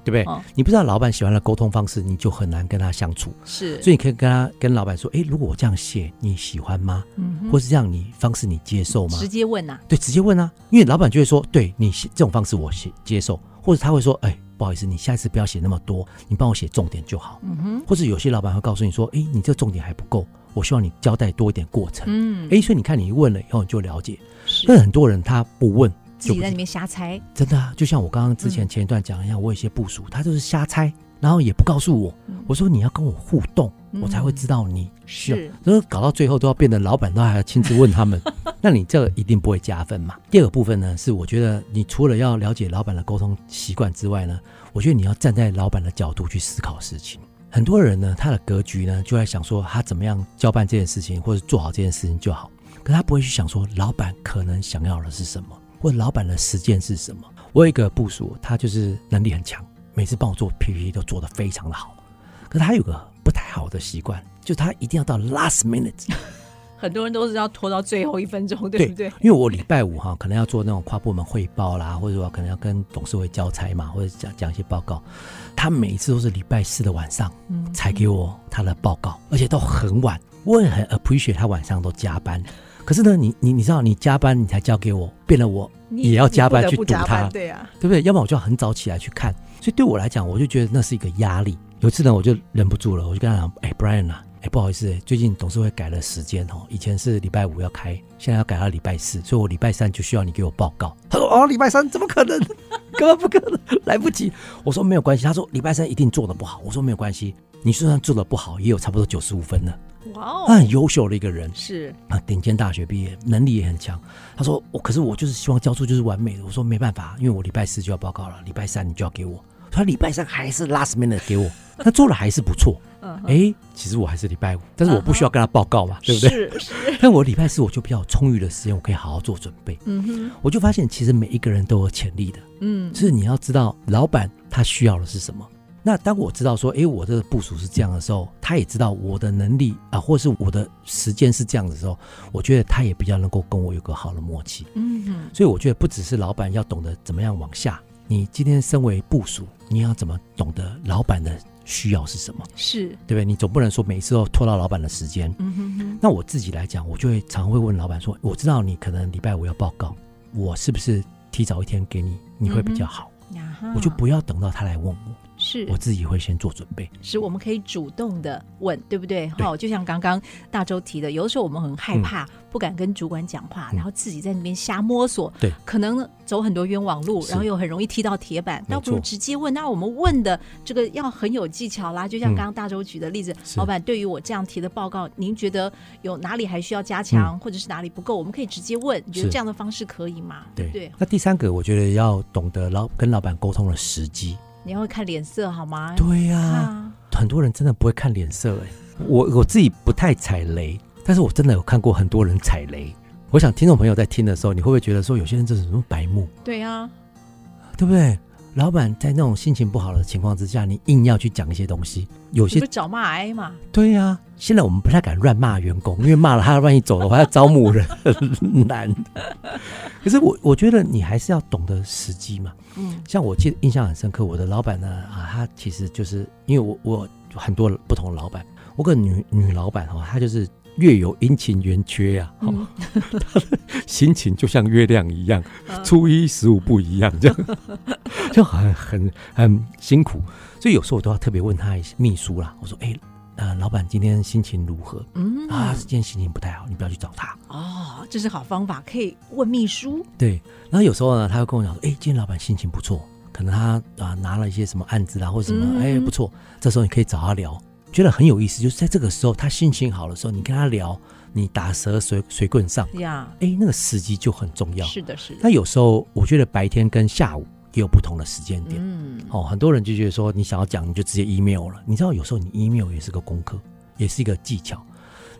对不对？哦、你不知道老板喜欢的沟通方式，你就很难跟他相处。是，所以你可以跟他跟老板说：“哎，如果我这样写，你喜欢吗？嗯哼，或是这样你方式你接受吗？”直接问啊，对，直接问啊，因为老板就会说：“对你这种方式我写接受。”或者他会说：“哎，不好意思，你下一次不要写那么多，你帮我写重点就好。”嗯哼。或者有些老板会告诉你说：“哎，你这重点还不够，我希望你交代多一点过程。”嗯。哎，所以你看，你问了以后你就了解。是。那很多人他不问。自己在里面瞎猜，真的啊，就像我刚刚之前前一段讲一样，我有些部署，他就是瞎猜，然后也不告诉我。我说你要跟我互动，我才会知道你需要。所以搞到最后都要变得老板，都还要亲自问他们，[LAUGHS] 那你这个一定不会加分嘛。第二个部分呢，是我觉得你除了要了解老板的沟通习惯之外呢，我觉得你要站在老板的角度去思考事情。很多人呢，他的格局呢，就在想说他怎么样交办这件事情，或者做好这件事情就好，可他不会去想说老板可能想要的是什么。或老板的实践是什么？我有一个部署，他就是能力很强，每次帮我做 PPT 都做得非常的好。可是他有个不太好的习惯，就是他一定要到 last minute。[LAUGHS] 很多人都是要拖到最后一分钟，对不对？对，因为我礼拜五哈可能要做那种跨部门汇报啦，或者说可能要跟董事会交差嘛，或者讲讲一些报告。他每一次都是礼拜四的晚上才给我他的报告，而且都很晚。我也很 appreciate 他晚上都加班。可是呢，你你你知道，你加班你才交给我，变了我也要加班去读它，对啊，对不对？要不然我就要很早起来去看，所以对我来讲，我就觉得那是一个压力。有一次呢，我就忍不住了，我就跟他讲：“哎，Brian 啊，哎，不好意思，最近董事会改了时间哦，以前是礼拜五要开，现在要改到礼拜四，所以我礼拜三就需要你给我报告。”他说：“哦，礼拜三怎么可能？[LAUGHS] 根本不可能，来不及。”我说：“没有关系。”他说：“礼拜三一定做的不好。”我说：“没有关系，你就算做的不好，也有差不多九十五分了。”哇哦，他很优秀的一个人，是啊，顶尖大学毕业，能力也很强。他说我，可是我就是希望交出就是完美的。我说没办法，因为我礼拜四就要报告了，礼拜三你就要给我。他礼拜三还是 last minute 给我，[LAUGHS] 他做的还是不错。嗯，哎，其实我还是礼拜五，但是我不需要跟他报告嘛，对不对？是是。[LAUGHS] 但我礼拜四我就比较充裕的时间，我可以好好做准备。嗯哼，我就发现其实每一个人都有潜力的。嗯，就是你要知道老板他需要的是什么。那当我知道说，哎，我这个部署是这样的时候，他也知道我的能力啊，或是我的时间是这样的时候，我觉得他也比较能够跟我有个好的默契。嗯哼，所以我觉得不只是老板要懂得怎么样往下，你今天身为部署，你要怎么懂得老板的需要是什么？是对不对？你总不能说每次都拖到老板的时间。嗯哼哼。那我自己来讲，我就会常会问老板说，我知道你可能礼拜五要报告，我是不是提早一天给你，你会比较好？嗯、我就不要等到他来问我。是我自己会先做准备，是我们可以主动的问，对不对？好，就像刚刚大周提的，有的时候我们很害怕，不敢跟主管讲话，然后自己在那边瞎摸索，对，可能走很多冤枉路，然后又很容易踢到铁板。倒不如直接问。那我们问的这个要很有技巧啦，就像刚刚大周举的例子，老板对于我这样提的报告，您觉得有哪里还需要加强，或者是哪里不够？我们可以直接问，你觉得这样的方式可以吗？对对。那第三个，我觉得要懂得老跟老板沟通的时机。你要会看脸色好吗？对呀、很多人真的不会看脸色哎。我我自己不太踩雷，但是我真的有看过很多人踩雷。我想听众朋友在听的时候，你会不会觉得说有些人这是什么白目？对呀、啊，对不对？老板在那种心情不好的情况之下，你硬要去讲一些东西，有些找骂挨嘛。对呀、啊，现在我们不太敢乱骂员工，因为骂了他万一走了，我还要招募人 [LAUGHS] 很难。可是我我觉得你还是要懂得时机嘛。嗯，像我记得印象很深刻，我的老板呢啊，他其实就是因为我我很多不同的老板，我个女女老板哦，她就是。月有阴晴圆缺呀，嗯、[LAUGHS] 他的心情就像月亮一样，嗯、初一十五不一样，这样 [LAUGHS] 就很很很辛苦。所以有时候我都要特别问他一秘书啦，我说：“哎、欸，呃，老板今天心情如何？嗯啊，今天心情不太好，你不要去找他。”哦，这是好方法，可以问秘书。对，然后有时候呢，他会跟我讲说：“哎、欸，今天老板心情不错，可能他啊拿了一些什么案子啊，或者什么，哎、嗯欸、不错。”这时候你可以找他聊。觉得很有意思，就是在这个时候，他心情好的时候，你跟他聊，你打蛇随随棍上呀，哎那个时机就很重要。是的，是的。那有时候我觉得白天跟下午也有不同的时间点。嗯，哦，很多人就觉得说，你想要讲，你就直接 email 了。你知道，有时候你 email 也是个功课，也是一个技巧。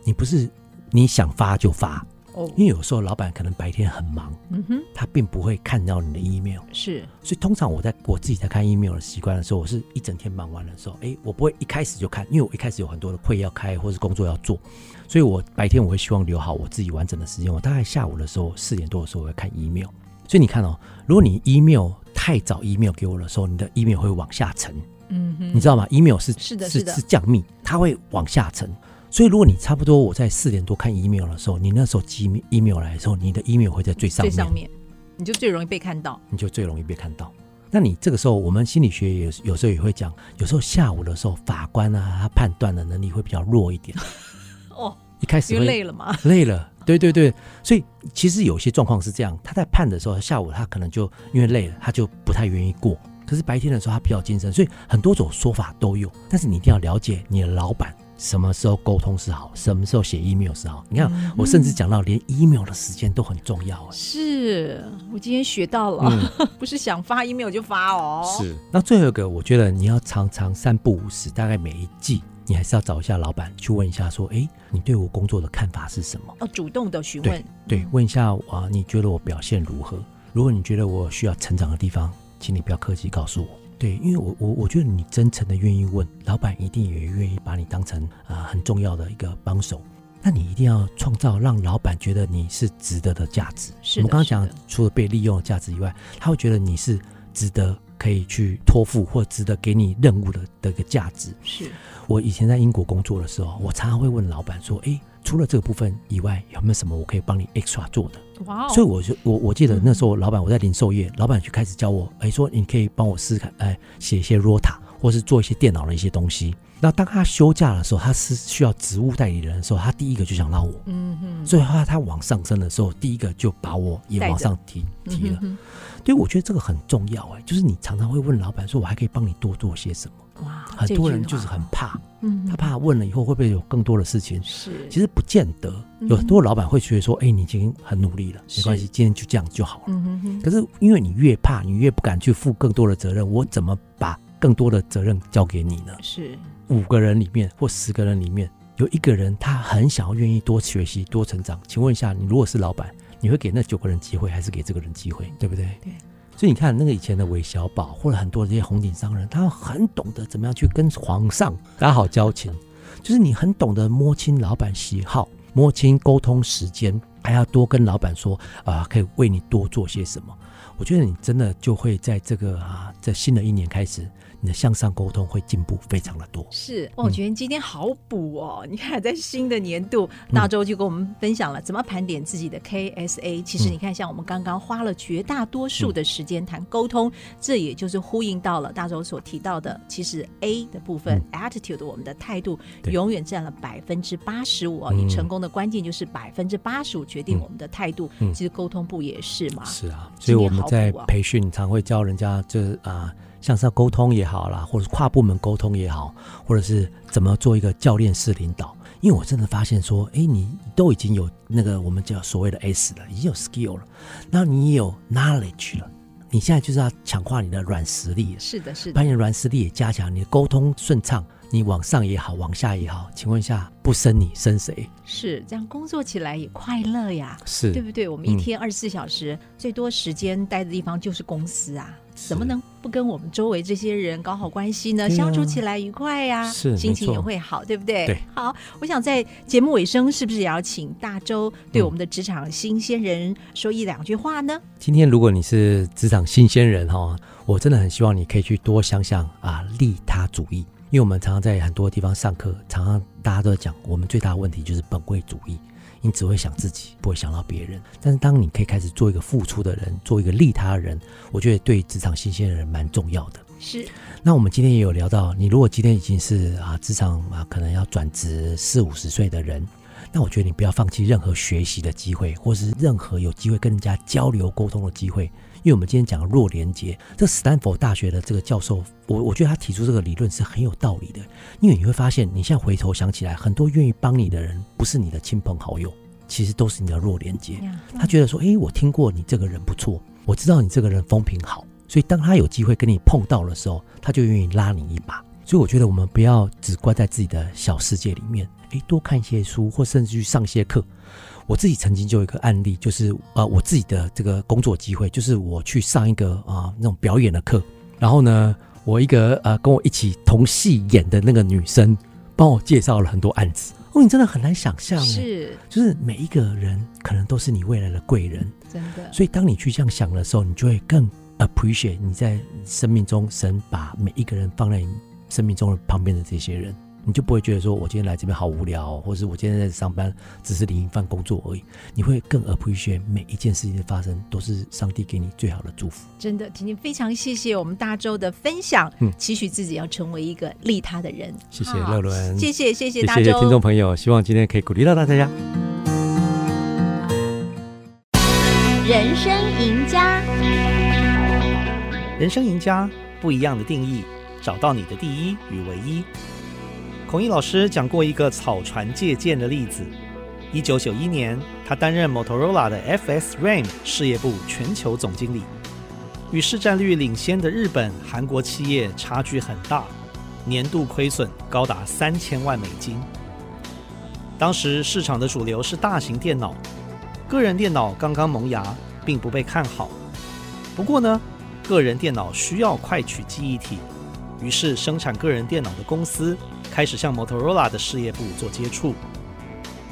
你不是你想发就发。因为有时候老板可能白天很忙，嗯哼，他并不会看到你的 email，是，所以通常我在我自己在看 email 的习惯的时候，我是一整天忙完的时候，哎，我不会一开始就看，因为我一开始有很多的会要开或是工作要做，所以我白天我会希望留好我自己完整的时间，我大概下午的时候四点多的时候我会看 email，所以你看哦，如果你 email。太早 email 给我的时候，你的 email 会往下沉。嗯哼，你知道吗？email 是是的，是的，是降密，它会往下沉。所以如果你差不多我在四点多看 email 的时候，你那时候寄 email 来的时候，你的 email 会在最上面，最上面，你就最容易被看到，你就最容易被看到。那你这个时候，我们心理学有有时候也会讲，有时候下午的时候，法官啊，他判断的能力会比较弱一点。[LAUGHS] 哦，一开始会累了嘛？累了，对对对。所以其实有些状况是这样，他在判的时候，下午他可能就因为累了，他就不太愿意过。可是白天的时候，他比较精神，所以很多种说法都有。但是你一定要了解你的老板。什么时候沟通是好，什么时候写 email 是好？你看，嗯、我甚至讲到连 email 的时间都很重要。是我今天学到了，嗯、[LAUGHS] 不是想发 email 就发哦。是。那最后一个，我觉得你要常常三不五时，大概每一季，你还是要找一下老板去问一下，说，哎，你对我工作的看法是什么？要主动的询问。对，对，问一下啊，你觉得我表现如何？如果你觉得我需要成长的地方，请你不要客气，告诉我。对，因为我我我觉得你真诚的愿意问，老板一定也愿意把你当成啊、呃、很重要的一个帮手。那你一定要创造让老板觉得你是值得的价值。是，我们刚刚讲，除了被利用的价值以外，他会觉得你是值得可以去托付或值得给你任务的的一个价值。是我以前在英国工作的时候，我常常会问老板说：“哎。”除了这个部分以外，有没有什么我可以帮你 extra 做的？哇！Wow. 所以我就我我记得那时候老板我在零售业，嗯、老板就开始教我，哎，说你可以帮我试试看，哎，写一些 rota，或是做一些电脑的一些东西。那当他休假的时候，他是需要职务代理人的时候，他第一个就想到我。嗯哼。所以他他往上升的时候，第一个就把我也往上提提了。嗯、对，我觉得这个很重要哎，就是你常常会问老板说，我还可以帮你多做些什么？哇，很多人就是很怕，嗯，他怕问了以后会不会有更多的事情？是，其实不见得，有很多老板会觉得说，哎，你已经很努力了，没关系，今天就这样就好了。嗯哼哼。可是因为你越怕，你越不敢去负更多的责任，我怎么把更多的责任交给你呢？是，五个人里面或十个人里面有一个人，他很想要愿意多学习、多成长。请问一下，你如果是老板，你会给那九个人机会，还是给这个人机会？对不对？对。所以你看，那个以前的韦小宝，或者很多这些红顶商人，他很懂得怎么样去跟皇上打好交情，就是你很懂得摸清老板喜好，摸清沟通时间，还要多跟老板说啊、可以为你多做些什么。我觉得你真的就会在这个啊，在新的一年开始。你的向上沟通会进步非常的多。是，我觉得今天好补哦。嗯、[LAUGHS] 你看，在新的年度，大周就跟我们分享了怎么盘点自己的 KSA。其实你看，像我们刚刚花了绝大多数的时间谈沟通，嗯、这也就是呼应到了大周所提到的，其实 A 的部分、嗯、attitude，我们的态度永远占了百分之八十五。你成功的关键就是百分之八十五决定我们的态度。嗯、其实沟通不也是吗？是啊，所以我们在培训常会教人家，就是啊。向上沟通也好啦，或者是跨部门沟通也好，或者是怎么做一个教练式领导。因为我真的发现说，哎，你都已经有那个我们叫所谓的 S 了，已经有 skill 了，然后你也有 knowledge 了，你现在就是要强化你的软实力。是的，是的，把你的软实力也加强，你的沟通顺畅。你往上也好，往下也好，请问一下，不生你生谁？是这样，工作起来也快乐呀，是对不对？我们一天二十四小时，嗯、最多时间待的地方就是公司啊，怎么能不跟我们周围这些人搞好关系呢？啊、相处起来愉快呀，是心情也会好，对不对？对。好，我想在节目尾声，是不是也要请大周对我们的职场新鲜人说一两句话呢？嗯、今天如果你是职场新鲜人哈，我真的很希望你可以去多想想啊，利他主义。因为我们常常在很多地方上课，常常大家都在讲，我们最大的问题就是本位主义，你只会想自己，不会想到别人。但是当你可以开始做一个付出的人，做一个利他的人，我觉得对职场新鲜的人蛮重要的。是。那我们今天也有聊到，你如果今天已经是啊职场啊可能要转职四五十岁的人，那我觉得你不要放弃任何学习的机会，或是任何有机会跟人家交流沟通的机会。因为我们今天讲弱连接，这斯坦福大学的这个教授，我我觉得他提出这个理论是很有道理的。因为你会发现，你现在回头想起来，很多愿意帮你的人，不是你的亲朋好友，其实都是你的弱连接。他觉得说，诶，我听过你这个人不错，我知道你这个人风评好，所以当他有机会跟你碰到的时候，他就愿意拉你一把。所以我觉得我们不要只关在自己的小世界里面，诶，多看一些书，或甚至去上一些课。我自己曾经就有一个案例，就是呃，我自己的这个工作机会，就是我去上一个啊、呃、那种表演的课，然后呢，我一个呃跟我一起同戏演的那个女生，帮我介绍了很多案子。哦，你真的很难想象，是，就是每一个人可能都是你未来的贵人，真的。所以当你去这样想的时候，你就会更 appreciate 你在生命中神把每一个人放在你生命中的旁边的这些人。你就不会觉得说，我今天来这边好无聊，或者是我今天在上班只是领一份工作而已。你会更 appreciate 每一件事情的发生，都是上帝给你最好的祝福。真的，今天非常谢谢我们大周的分享，嗯，期许自己要成为一个利他的人。谢谢乐伦，谢谢谢谢大洲，谢谢听众朋友，希望今天可以鼓励到大家。人生赢家，人生赢家不一样的定义，找到你的第一与唯一。孔毅老师讲过一个草船借箭的例子。一九九一年，他担任 Motorola 的 FS RAM 事业部全球总经理，与市占率领先的日本、韩国企业差距很大，年度亏损高达三千万美金。当时市场的主流是大型电脑，个人电脑刚刚萌芽，并不被看好。不过呢，个人电脑需要快取记忆体，于是生产个人电脑的公司。开始向 Motorola 的事业部做接触，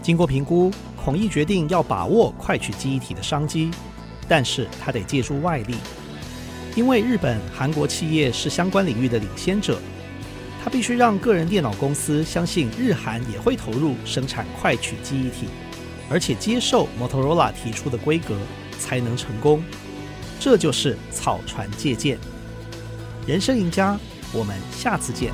经过评估，孔毅决定要把握快取记忆体的商机，但是他得借助外力，因为日本、韩国企业是相关领域的领先者，他必须让个人电脑公司相信日韩也会投入生产快取记忆体，而且接受 Motorola 提出的规格，才能成功。这就是草船借箭。人生赢家，我们下次见。